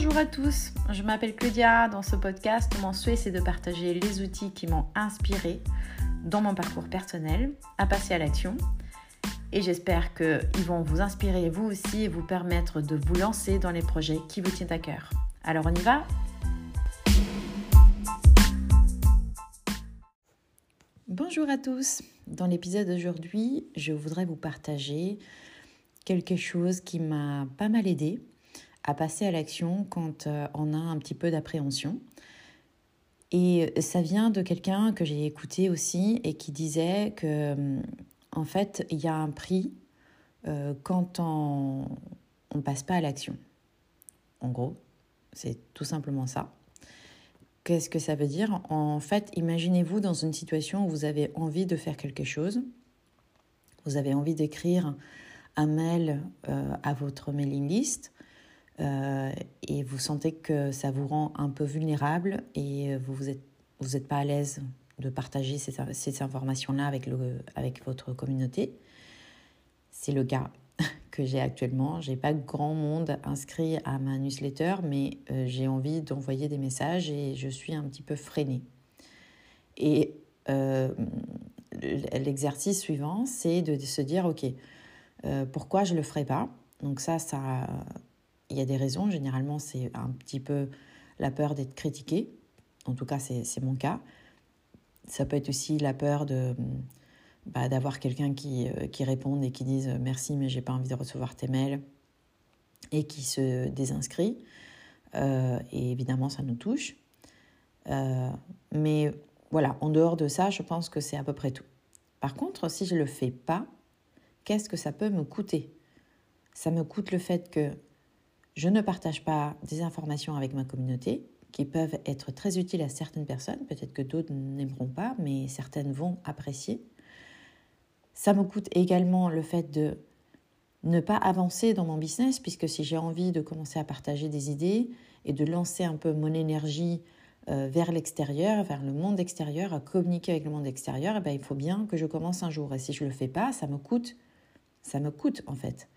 Bonjour à tous, je m'appelle Claudia. Dans ce podcast, mon souhait c'est de partager les outils qui m'ont inspiré dans mon parcours personnel à passer à l'action. Et j'espère qu'ils vont vous inspirer vous aussi et vous permettre de vous lancer dans les projets qui vous tiennent à cœur. Alors on y va? Bonjour à tous. Dans l'épisode d'aujourd'hui, je voudrais vous partager quelque chose qui m'a pas mal aidé à passer à l'action quand euh, on a un petit peu d'appréhension. Et ça vient de quelqu'un que j'ai écouté aussi et qui disait que en fait, il y a un prix euh, quand on ne passe pas à l'action. En gros, c'est tout simplement ça. Qu'est-ce que ça veut dire? En fait, imaginez-vous dans une situation où vous avez envie de faire quelque chose. Vous avez envie d'écrire un mail euh, à votre mailing list euh, et vous sentez que ça vous rend un peu vulnérable et vous n'êtes vous êtes pas à l'aise de partager ces, ces informations-là avec, avec votre communauté. C'est le cas que j'ai actuellement. J'ai pas grand monde inscrit à ma newsletter, mais euh, j'ai envie d'envoyer des messages et je suis un petit peu freinée. Et euh, l'exercice suivant, c'est de se dire, OK, pourquoi je ne le ferai pas? Donc ça, ça, il y a des raisons. Généralement, c'est un petit peu la peur d'être critiqué. En tout cas, c'est mon cas. Ça peut être aussi la peur de bah, d'avoir quelqu'un qui, euh, qui réponde et qui dise merci, mais j'ai pas envie de recevoir tes mails et qui se désinscrit. Euh, et évidemment, ça nous touche. Euh, mais voilà, en dehors de ça, je pense que c'est à peu près tout. Par contre, si je ne le fais pas, qu'est-ce que ça peut me coûter? Ça me coûte le fait que je ne partage pas des informations avec ma communauté qui peuvent être très utiles à certaines personnes. Peut-être que d'autres n'aimeront pas, mais certaines vont apprécier. Ça me coûte également le fait de ne pas avancer dans mon business, puisque si j'ai envie de commencer à partager des idées et de lancer un peu mon énergie euh, vers l'extérieur, vers le monde extérieur, à communiquer avec le monde extérieur, eh bien, il faut bien que je commence un jour. Et si je ne le fais pas, ça me coûte. Ça me coûte en fait.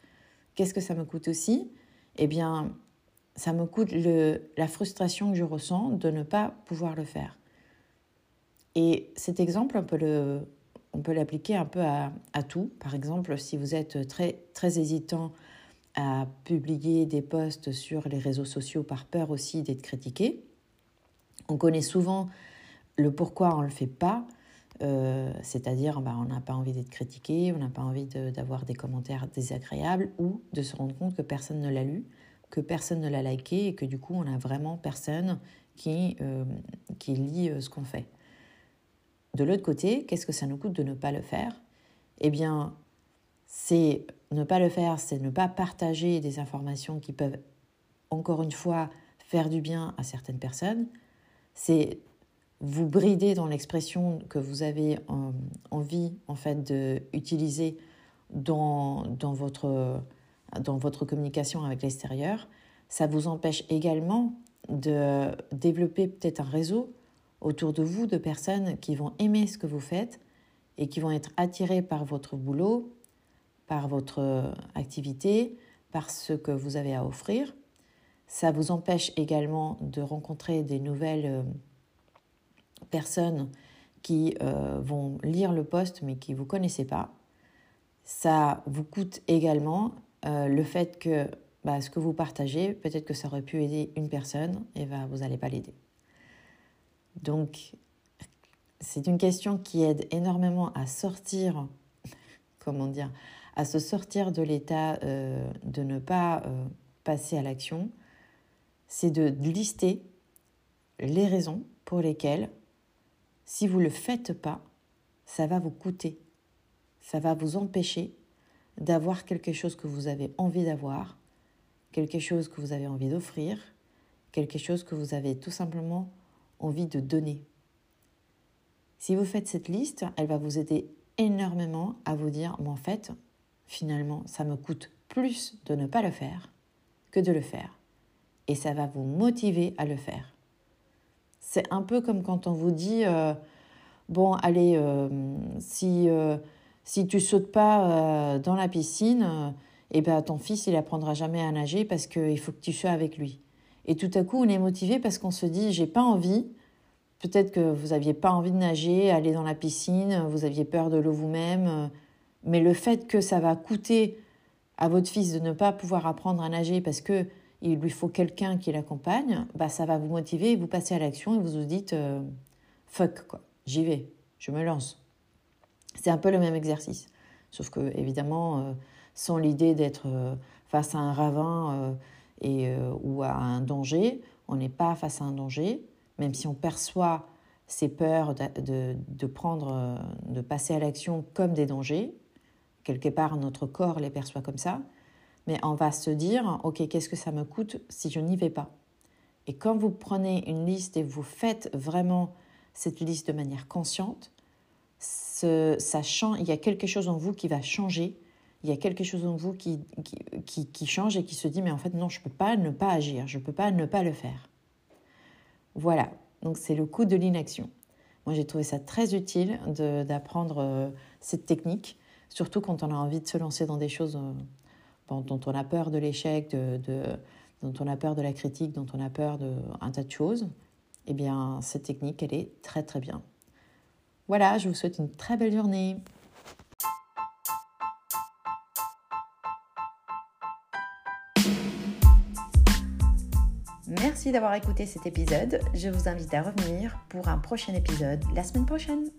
Qu'est-ce que ça me coûte aussi? Eh bien, ça me coûte le, la frustration que je ressens de ne pas pouvoir le faire. Et cet exemple, on peut l'appliquer un peu à, à, tout. Par exemple, si vous êtes très, très hésitant à publier des posts sur les réseaux sociaux par peur aussi d'être critiqué, on connaît souvent le pourquoi on ne le fait pas. Euh, c'est-à-dire bah, on n'a pas envie d'être critiqué, on n'a pas envie d'avoir des commentaires désagréables ou de se rendre compte que personne ne l'a lu, que personne ne l'a liké et que du coup on n'a vraiment personne qui, euh, qui lit euh, ce qu'on fait. De l'autre côté, qu'est-ce que ça nous coûte de ne pas le faire? Eh bien, c'est ne pas le faire, c'est ne pas partager des informations qui peuvent, encore une fois, faire du bien à certaines personnes. C'est vous brider dans l'expression que vous avez envie en fait d'utiliser dans, dans, votre, dans votre communication avec l'extérieur. Ça vous empêche également de développer peut-être un réseau autour de vous de personnes qui vont aimer ce que vous faites et qui vont être attirées par votre boulot, par votre activité, par ce que vous avez à offrir. Ça vous empêche également de rencontrer des nouvelles personnes qui euh, vont lire le poste mais qui ne vous connaissez pas. Ça vous coûte également euh, le fait que bah, ce que vous partagez, peut-être que ça aurait pu aider une personne et bah, vous n'allez pas l'aider. Donc, c'est une question qui aide énormément à sortir, comment dire, à se sortir de l'état euh, de ne pas passer à l'action. C'est de lister les raisons pour lesquelles si vous ne le faites pas, ça va vous coûter. Ça va vous empêcher d'avoir quelque chose que vous avez envie d'avoir, quelque chose que vous avez envie d'offrir, quelque chose que vous avez tout simplement envie de donner. Si vous faites cette liste, elle va vous aider énormément à vous dire, mais en fait, finalement, ça me coûte plus de ne pas le faire que de le faire. Et ça va vous motiver à le faire. C'est un peu comme quand on vous dit euh, bon, allez, euh, si, euh, si tu sautes pas dans la piscine, eh ben, ton fils, il apprendra jamais à nager parce qu'il faut que tu sois avec lui. Et tout à coup, on est motivé parce qu'on se dit j'ai pas envie. Peut-être que vous n'aviez pas envie de nager, aller dans la piscine, vous aviez peur de l'eau vous-même. Mais le fait que ça va coûter à votre fils de ne pas pouvoir apprendre à nager parce que il lui faut quelqu'un qui l'accompagne, bah ça va vous motiver, vous passez à l'action et vous vous dites euh, fuck quoi, j'y vais, je me lance. C'est un peu le même exercice, sauf que évidemment euh, sans l'idée d'être euh, face à un ravin et, ou à un danger, on n'est pas face à un danger, même si on perçoit ces peurs de, de prendre, de passer à l'action comme des dangers, quelque part notre corps les perçoit comme ça, mais on va se dire, ok, qu'est-ce que ça me coûte si je n'y vais pas? Et quand vous prenez une liste et vous faites vraiment cette liste de manière consciente, ça il y a quelque chose en vous qui va changer, il y a quelque chose en vous qui, qui, qui, change et qui se dit, mais en fait, non, je ne peux pas ne pas agir, je ne peux pas ne pas le faire. Voilà, donc c'est le coût de l'inaction. Moi, j'ai trouvé ça très utile d'apprendre euh, cette technique surtout quand on a envie de se lancer dans des choses euh, dont on a peur de l'échec, dont on a peur de la critique, dont on a peur d'un tas de choses, eh bien, cette technique, elle est très très bien. Voilà, je vous souhaite une très belle journée. Merci d'avoir écouté cet épisode. Je vous invite à revenir pour un prochain épisode la semaine prochaine.